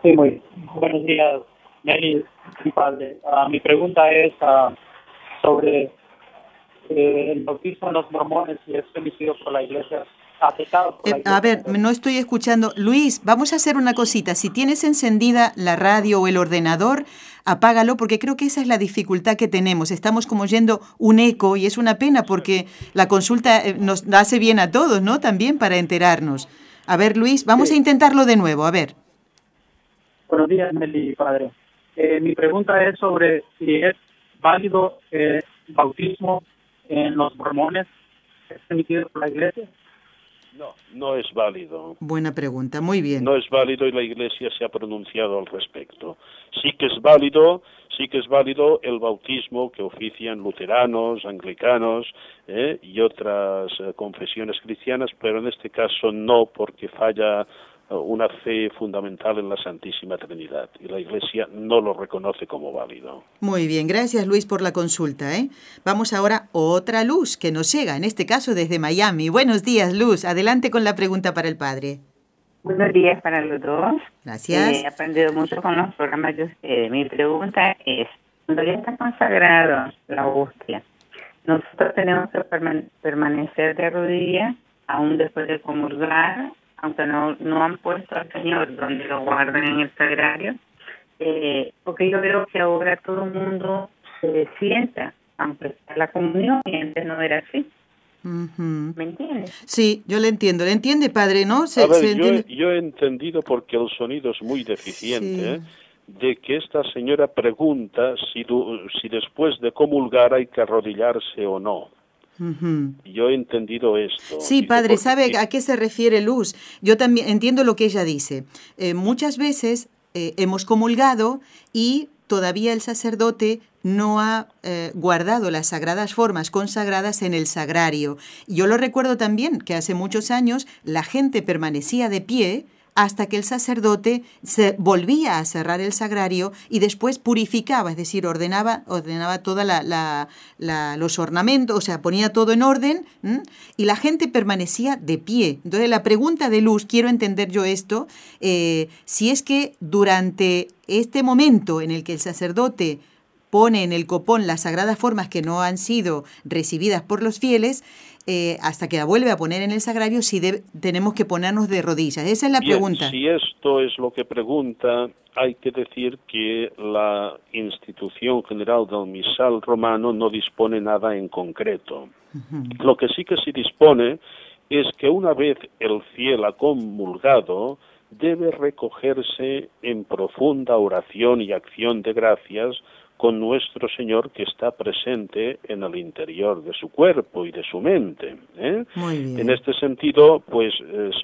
Sí, muy buenos días, mi padre. Ah, mi pregunta es ah, sobre eh, el bautismo de los mormones y es permitido por la iglesia eh, a ver, no estoy escuchando. Luis, vamos a hacer una cosita. Si tienes encendida la radio o el ordenador, apágalo porque creo que esa es la dificultad que tenemos. Estamos como yendo un eco y es una pena porque la consulta eh, nos hace bien a todos, ¿no? También para enterarnos. A ver, Luis, vamos a intentarlo de nuevo. A ver. Buenos días, Meli, padre. Eh, mi pregunta es sobre si es válido el bautismo en los mormones. ¿Es permitido por la iglesia? No, no es válido. Buena pregunta, muy bien. No es válido y la Iglesia se ha pronunciado al respecto. Sí que es válido, sí que es válido el bautismo que ofician luteranos, anglicanos ¿eh? y otras eh, confesiones cristianas, pero en este caso no, porque falla una fe fundamental en la Santísima Trinidad y la Iglesia no lo reconoce como válido. Muy bien, gracias Luis por la consulta. ¿eh? Vamos ahora a otra luz que nos llega, en este caso desde Miami. Buenos días Luz, adelante con la pregunta para el Padre. Buenos días para los dos. Gracias. he aprendido mucho con los programas de ustedes. Mi pregunta es, cuando ya está consagrado la hostia, ¿nosotros tenemos que permanecer de rodillas aún después de comulgar aunque no, no han puesto al Señor donde lo guardan en el sagrario, eh, porque yo veo que ahora todo el mundo se sienta, aunque está la comunión, y antes no era así. ¿Me entiendes? Sí, yo le entiendo. ¿Le entiende, padre, no? Se, a ver, yo, yo, he entendido porque el sonido es muy deficiente. ¿eh? de que esta señora pregunta si, si después de comulgar hay que arrodillarse o no. Yo he entendido esto. Sí, padre, ¿sabe a qué se refiere Luz? Yo también entiendo lo que ella dice. Eh, muchas veces eh, hemos comulgado y todavía el sacerdote no ha eh, guardado las sagradas formas consagradas en el sagrario. Yo lo recuerdo también que hace muchos años la gente permanecía de pie hasta que el sacerdote se volvía a cerrar el sagrario y después purificaba, es decir, ordenaba, ordenaba toda la, los ornamentos, o sea, ponía todo en orden y la gente permanecía de pie. Entonces la pregunta de Luz, quiero entender yo esto, eh, si es que durante este momento en el que el sacerdote pone en el copón las sagradas formas que no han sido recibidas por los fieles, eh, hasta que la vuelve a poner en el sagrario si tenemos que ponernos de rodillas. Esa es la pregunta. Si esto es lo que pregunta, hay que decir que la institución general del misal romano no dispone nada en concreto. Lo que sí que se dispone es que una vez el fiel ha comulgado, debe recogerse en profunda oración y acción de gracias con nuestro Señor que está presente en el interior de su cuerpo y de su mente. ¿eh? En este sentido, pues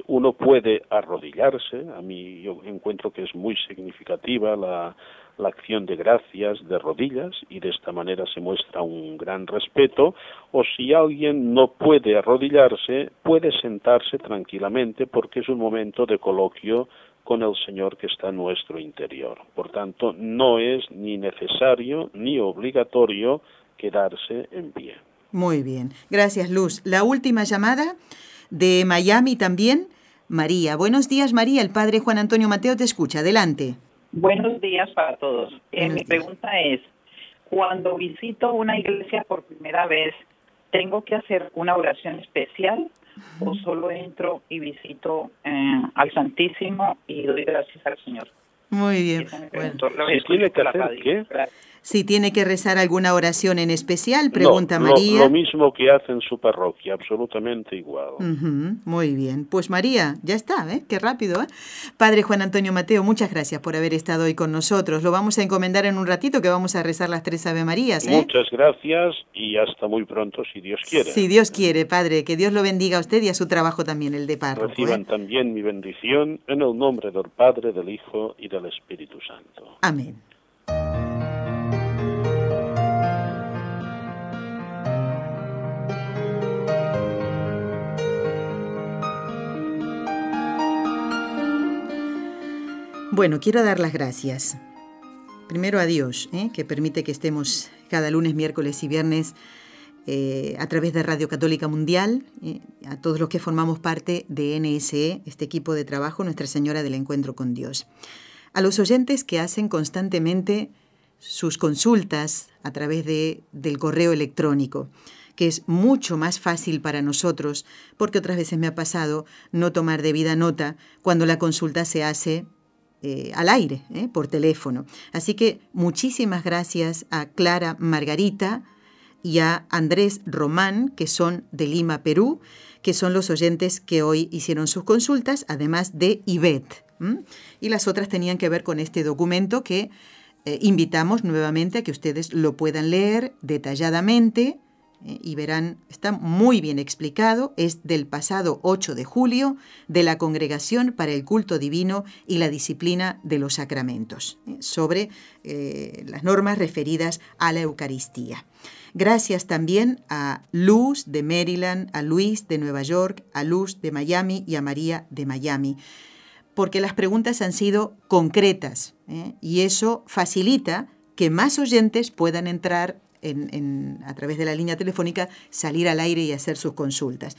uno puede arrodillarse. A mí yo encuentro que es muy significativa la, la acción de gracias de rodillas y de esta manera se muestra un gran respeto. O si alguien no puede arrodillarse, puede sentarse tranquilamente porque es un momento de coloquio con el Señor que está en nuestro interior. Por tanto, no es ni necesario ni obligatorio quedarse en pie. Muy bien. Gracias, Luz. La última llamada de Miami también. María. Buenos días, María. El padre Juan Antonio Mateo te escucha. Adelante. Buenos días para todos. Eh, mi pregunta es, cuando visito una iglesia por primera vez, ¿tengo que hacer una oración especial o solo entro y visito eh, al Santísimo y doy gracias al Señor. Muy bien. Bueno. tiene que hacer qué? Si tiene que rezar alguna oración en especial, pregunta María. Lo, mismo que hace en su parroquia, absolutamente igual. muy bien. Pues María, ya está, ¿eh? Qué rápido, ¿eh? Padre Juan Antonio Mateo, muchas gracias por haber estado hoy con nosotros. Lo vamos a encomendar en un ratito que vamos a rezar las tres Ave Marías. ¿eh? Muchas gracias y hasta muy pronto, si Dios quiere. Si Dios quiere, Padre, que Dios lo bendiga a usted y a su trabajo también, el de párroco. Reciban ¿eh? también mi bendición en el nombre del Padre, del Hijo y del Espíritu Santo. Amén. Bueno, quiero dar las gracias. Primero a Dios, ¿eh? que permite que estemos cada lunes, miércoles y viernes eh, a través de Radio Católica Mundial, ¿eh? a todos los que formamos parte de NSE, este equipo de trabajo, Nuestra Señora del Encuentro con Dios. A los oyentes que hacen constantemente sus consultas a través de, del correo electrónico que es mucho más fácil para nosotros, porque otras veces me ha pasado no tomar debida nota cuando la consulta se hace eh, al aire, eh, por teléfono. Así que muchísimas gracias a Clara Margarita y a Andrés Román, que son de Lima, Perú, que son los oyentes que hoy hicieron sus consultas, además de Ivette. Y las otras tenían que ver con este documento que eh, invitamos nuevamente a que ustedes lo puedan leer detalladamente eh, y verán, está muy bien explicado, es del pasado 8 de julio de la Congregación para el Culto Divino y la Disciplina de los Sacramentos, eh, sobre las normas referidas a la Eucaristía. Gracias también a Luz de Maryland, a Luis de Nueva York, a Luz de Miami y a María de Miami, porque las preguntas han sido concretas y eso facilita que más oyentes puedan entrar a través de la línea telefónica, salir al aire y hacer sus consultas.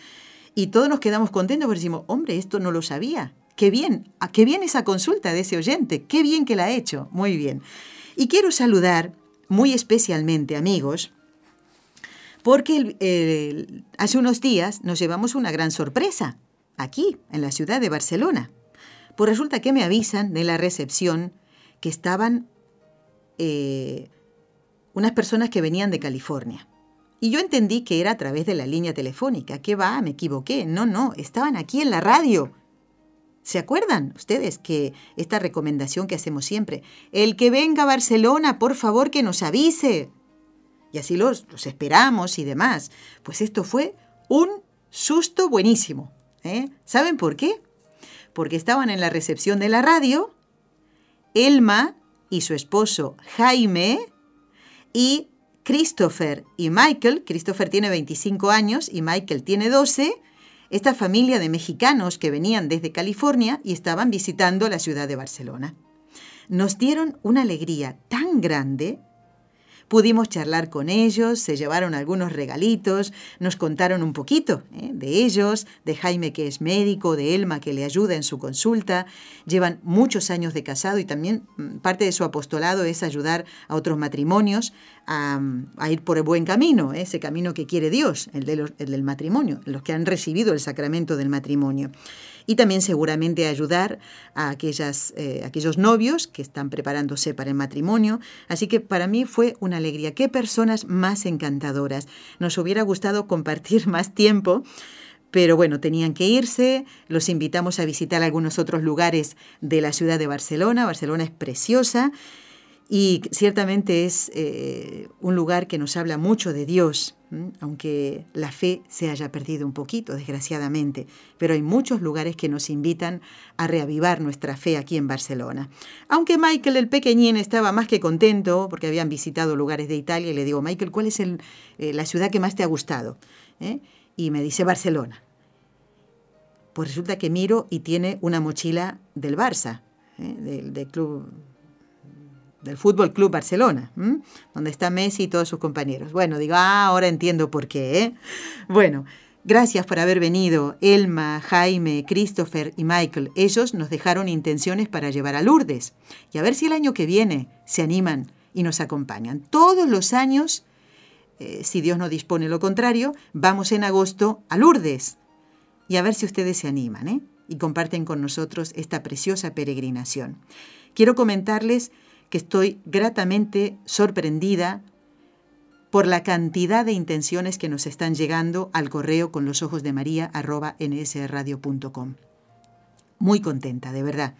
Y todos nos quedamos contentos porque decimos, hombre, esto no lo sabía. Qué bien, qué bien esa consulta de ese oyente, qué bien que la ha hecho, muy bien. Y quiero saludar muy especialmente, amigos, porque hace unos días nos llevamos una gran sorpresa aquí, en la ciudad de Barcelona. Pues resulta que me avisan de la recepción que estaban eh, unas personas que venían de California. Y yo entendí que era a través de la línea telefónica. ¿Qué va? Me equivoqué. No, no, estaban aquí en la radio. ¿Se acuerdan ustedes que esta recomendación que hacemos siempre? El que venga a Barcelona, por favor, que nos avise. Y así los, los esperamos y demás. Pues esto fue un susto buenísimo. ¿eh? ¿Saben por qué? Porque estaban en la recepción de la radio Elma y su esposo Jaime y Christopher y Michael. Christopher tiene 25 años y Michael tiene 12 esta familia de mexicanos que venían desde California y estaban visitando la ciudad de Barcelona. Nos dieron una alegría tan grande Pudimos charlar con ellos, se llevaron algunos regalitos, nos contaron un poquito ¿eh? de ellos, de Jaime que es médico, de Elma que le ayuda en su consulta. Llevan muchos años de casado y también mm, parte de su apostolado es ayudar a otros matrimonios a, ir por el buen camino, ¿eh? ese camino que quiere Dios, el, el del matrimonio, los que han recibido el sacramento del matrimonio y también seguramente ayudar a aquellas, eh, aquellos novios que están preparándose para el matrimonio. Así que para mí fue una alegría. Qué personas más encantadoras. Nos hubiera gustado compartir más tiempo. Pero bueno, tenían que irse, los invitamos a visitar algunos otros lugares de la ciudad de Barcelona. Barcelona es preciosa y ciertamente es eh, un lugar que nos habla mucho de Dios, aunque la fe se haya perdido un poquito, desgraciadamente. Pero hay muchos lugares que nos invitan a reavivar nuestra fe aquí en Barcelona. Aunque Michael, el pequeñín, estaba más que contento porque habían visitado lugares de Italia y le digo, Michael, ¿cuál es el, eh, la ciudad que más te ha gustado? ¿Eh? Y me dice Barcelona. Pues resulta que miro y tiene una mochila del Barça, del, del club del Fútbol Club Barcelona, donde está Messi y todos sus compañeros. Bueno, digo, ah, ahora entiendo por qué. ¿eh? Bueno, gracias por haber venido, Elma, Jaime, Christopher y Michael. Ellos nos dejaron intenciones para llevar a Lourdes. Y a ver si el año que viene se animan y nos acompañan. Todos los años, eh, si Dios no dispone lo contrario, vamos en agosto a Lourdes. Y a ver si ustedes se animan ¿eh? y comparten con nosotros esta preciosa peregrinación. Quiero comentarles que estoy gratamente sorprendida por la cantidad de intenciones que nos están llegando al correo con los ojos de María nsradio.com. Muy contenta, de verdad.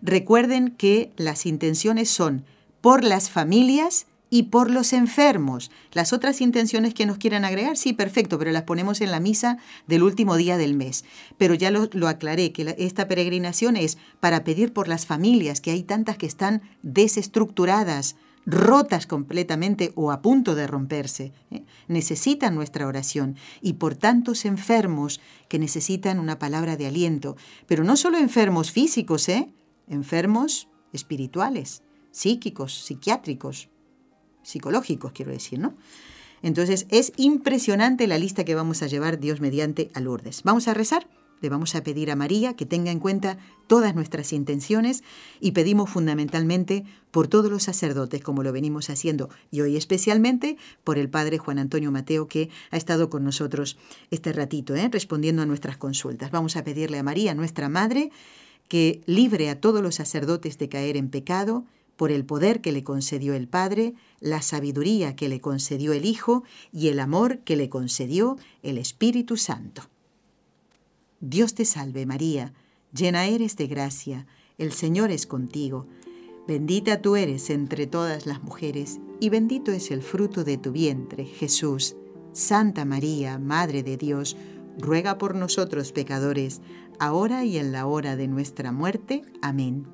Recuerden que las intenciones son por las familias y por los enfermos. Las otras intenciones que nos quieran agregar, sí, perfecto, pero las ponemos en la misa del último día del mes. Pero ya lo, aclaré, que esta peregrinación es para pedir por las familias, que hay tantas que están desestructuradas, rotas completamente o a punto de romperse. ¿eh? Necesitan nuestra oración y por tantos enfermos que necesitan una palabra de aliento, pero no solo enfermos físicos, ¿eh? enfermos espirituales, psíquicos, psiquiátricos, psicológicos, quiero decir, ¿no? Entonces es impresionante la lista que vamos a llevar Dios mediante a Lourdes. Vamos a rezar, le vamos a pedir a María que tenga en cuenta todas nuestras intenciones y pedimos fundamentalmente por todos los sacerdotes, como lo venimos haciendo, y hoy especialmente por el Padre Juan Antonio Mateo, que ha estado con nosotros este ratito, ¿eh? respondiendo a nuestras consultas. Vamos a pedirle a María, nuestra Madre, que libre a todos los sacerdotes de caer en pecado, por el poder que le concedió el Padre, la sabiduría que le concedió el Hijo y el amor que le concedió el Espíritu Santo. Dios te salve María, llena eres de gracia, el Señor es contigo, bendita tú eres entre todas las mujeres, y bendito es el fruto de tu vientre, Jesús. Santa María, Madre de Dios, ruega por nosotros pecadores, ahora y en la hora de nuestra muerte. Amén.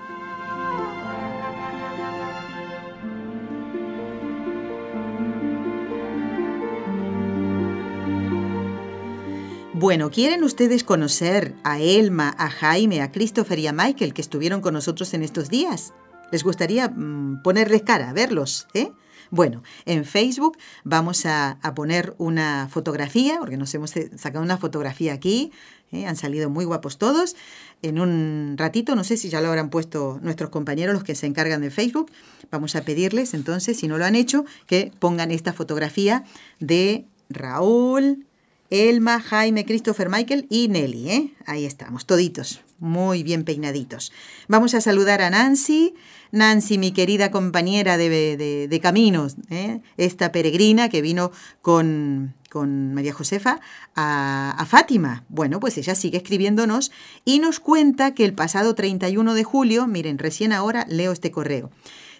Bueno, ¿quieren ustedes conocer a Elma, a Jaime, a Christopher y a Michael que estuvieron con nosotros en estos días? ¿Les gustaría mm, ponerles cara, verlos? ¿eh? Bueno, en Facebook vamos a, poner una fotografía, porque nos hemos sacado una fotografía aquí, ¿eh? han salido muy guapos todos. En un ratito, no sé si ya lo habrán puesto nuestros compañeros, los que se encargan de Facebook, vamos a pedirles entonces, si no lo han hecho, que pongan esta fotografía de Raúl, Elma, Jaime, Christopher, Michael y Nelly. ¿eh? Ahí estamos, toditos, muy bien peinaditos. Vamos a saludar a Nancy. Nancy, mi querida compañera de, caminos, ¿eh? esta peregrina que vino con, con María Josefa a, a, Fátima. Bueno, pues ella sigue escribiéndonos y nos cuenta que el pasado 31 de julio, miren, recién ahora leo este correo.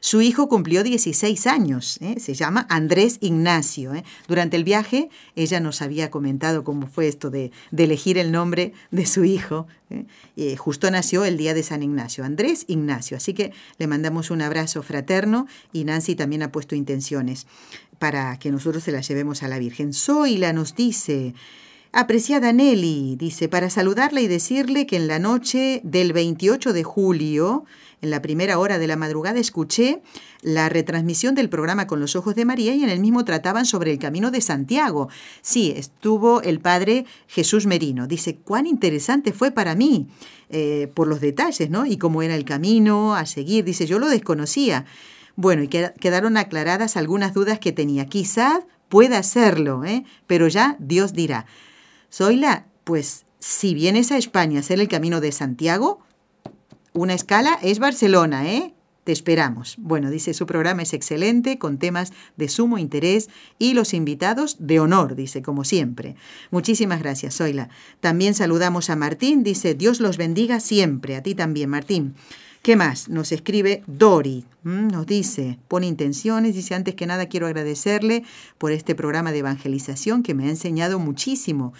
Su hijo cumplió 16 años, ¿eh? se llama Andrés Ignacio. ¿eh? Durante el viaje ella nos había comentado cómo fue esto de, elegir el nombre de su hijo. ¿eh? justo nació el día de San Ignacio, Andrés Ignacio. Así que le mandamos un abrazo fraterno y Nancy también ha puesto intenciones para que nosotros se la llevemos a la Virgen. Zoila nos dice... Apreciada Nelly, dice, para saludarla y decirle que en la noche del 28 de julio en la primera hora de la madrugada escuché la retransmisión del programa Con los Ojos de María y en el mismo trataban sobre el camino de Santiago. Sí, estuvo el padre Jesús Merino. Dice, cuán interesante fue para mí eh, por los detalles, ¿no? Y cómo era el camino a seguir. Dice, yo lo desconocía. Bueno, y quedaron aclaradas algunas dudas que tenía. Quizás pueda hacerlo, ¿eh? pero ya Dios dirá. Zoila, pues si vienes a España a hacer el camino de Santiago, una escala es Barcelona, ¿eh? Te esperamos. Bueno, dice, su programa es excelente, con temas de sumo interés y los invitados de honor, dice, como siempre. Muchísimas gracias, Zoila. También saludamos a Martín, dice, Dios los bendiga siempre. A ti también, Martín. ¿Qué más? Nos escribe Dori, nos dice, pone intenciones, dice, antes que nada quiero agradecerle por este programa de evangelización que me ha enseñado muchísimo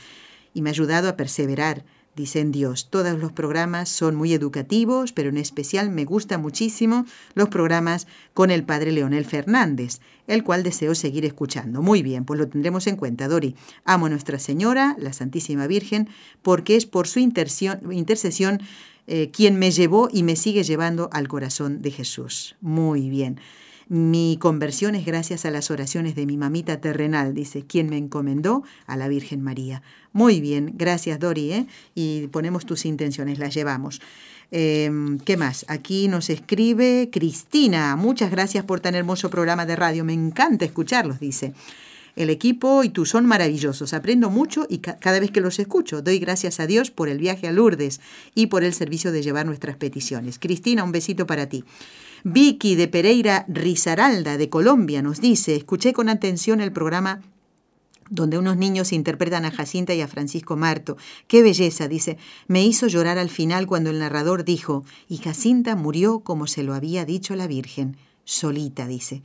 y me ha ayudado a perseverar dicen Dios. Todos los programas son muy educativos, pero en especial me gustan muchísimo los programas con el padre Leonel Fernández, el cual deseo seguir escuchando. Muy bien, pues lo tendremos en cuenta, Dori. Amo a Nuestra Señora, la Santísima Virgen, porque es por su intercesión eh, quien me llevó y me sigue llevando al corazón de Jesús. Muy bien. Mi conversión es gracias a las oraciones de mi mamita terrenal, dice, quien me encomendó a la Virgen María. Muy bien, gracias Dori, ¿eh? y ponemos tus intenciones, las llevamos. Em, ¿Qué más? Aquí nos escribe Cristina. Muchas gracias por tan hermoso programa de radio. Me encanta escucharlos, dice. El equipo y tú son maravillosos. Aprendo mucho y cada vez que los escucho doy gracias a Dios por el viaje a Lourdes y por el servicio de llevar nuestras peticiones. Cristina, un besito para ti. Vicky de Pereira Rizaralda de Colombia nos dice, escuché con atención el programa donde unos niños interpretan a Jacinta y a Francisco Marto. Qué belleza, dice. Me hizo llorar al final cuando el narrador dijo, y Jacinta murió como se lo había dicho la Virgen, solita, dice.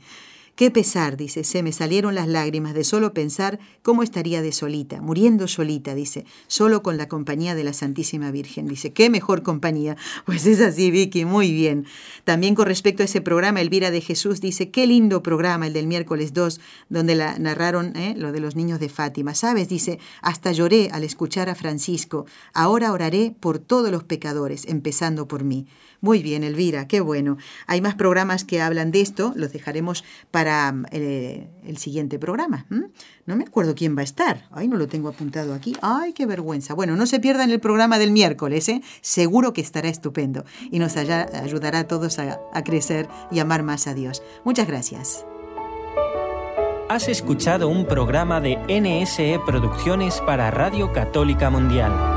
Qué pesar, dice, se me salieron las lágrimas de solo pensar cómo estaría de solita, muriendo solita, dice, solo con la compañía de la Santísima Virgen. Dice, qué mejor compañía. Pues es así, Vicky, muy bien. También con respecto a ese programa, Elvira de Jesús dice, qué lindo programa el del miércoles 2, donde la narraron ¿eh? lo de los niños de Fátima. ¿Sabes? Dice, hasta lloré al escuchar a Francisco. Ahora oraré por todos los pecadores, empezando por mí. Muy bien, Elvira, qué bueno. Hay más programas que hablan de esto, los dejaremos para eh, el, siguiente programa. No me acuerdo quién va a estar. Ay, no lo tengo apuntado aquí. Ay, qué vergüenza. Bueno, no se pierdan el programa del miércoles, ¿eh? Seguro que estará estupendo y nos ayudará a todos a, a crecer y amar más a Dios. Muchas gracias. Has escuchado un programa de NSE Producciones para Radio Católica Mundial.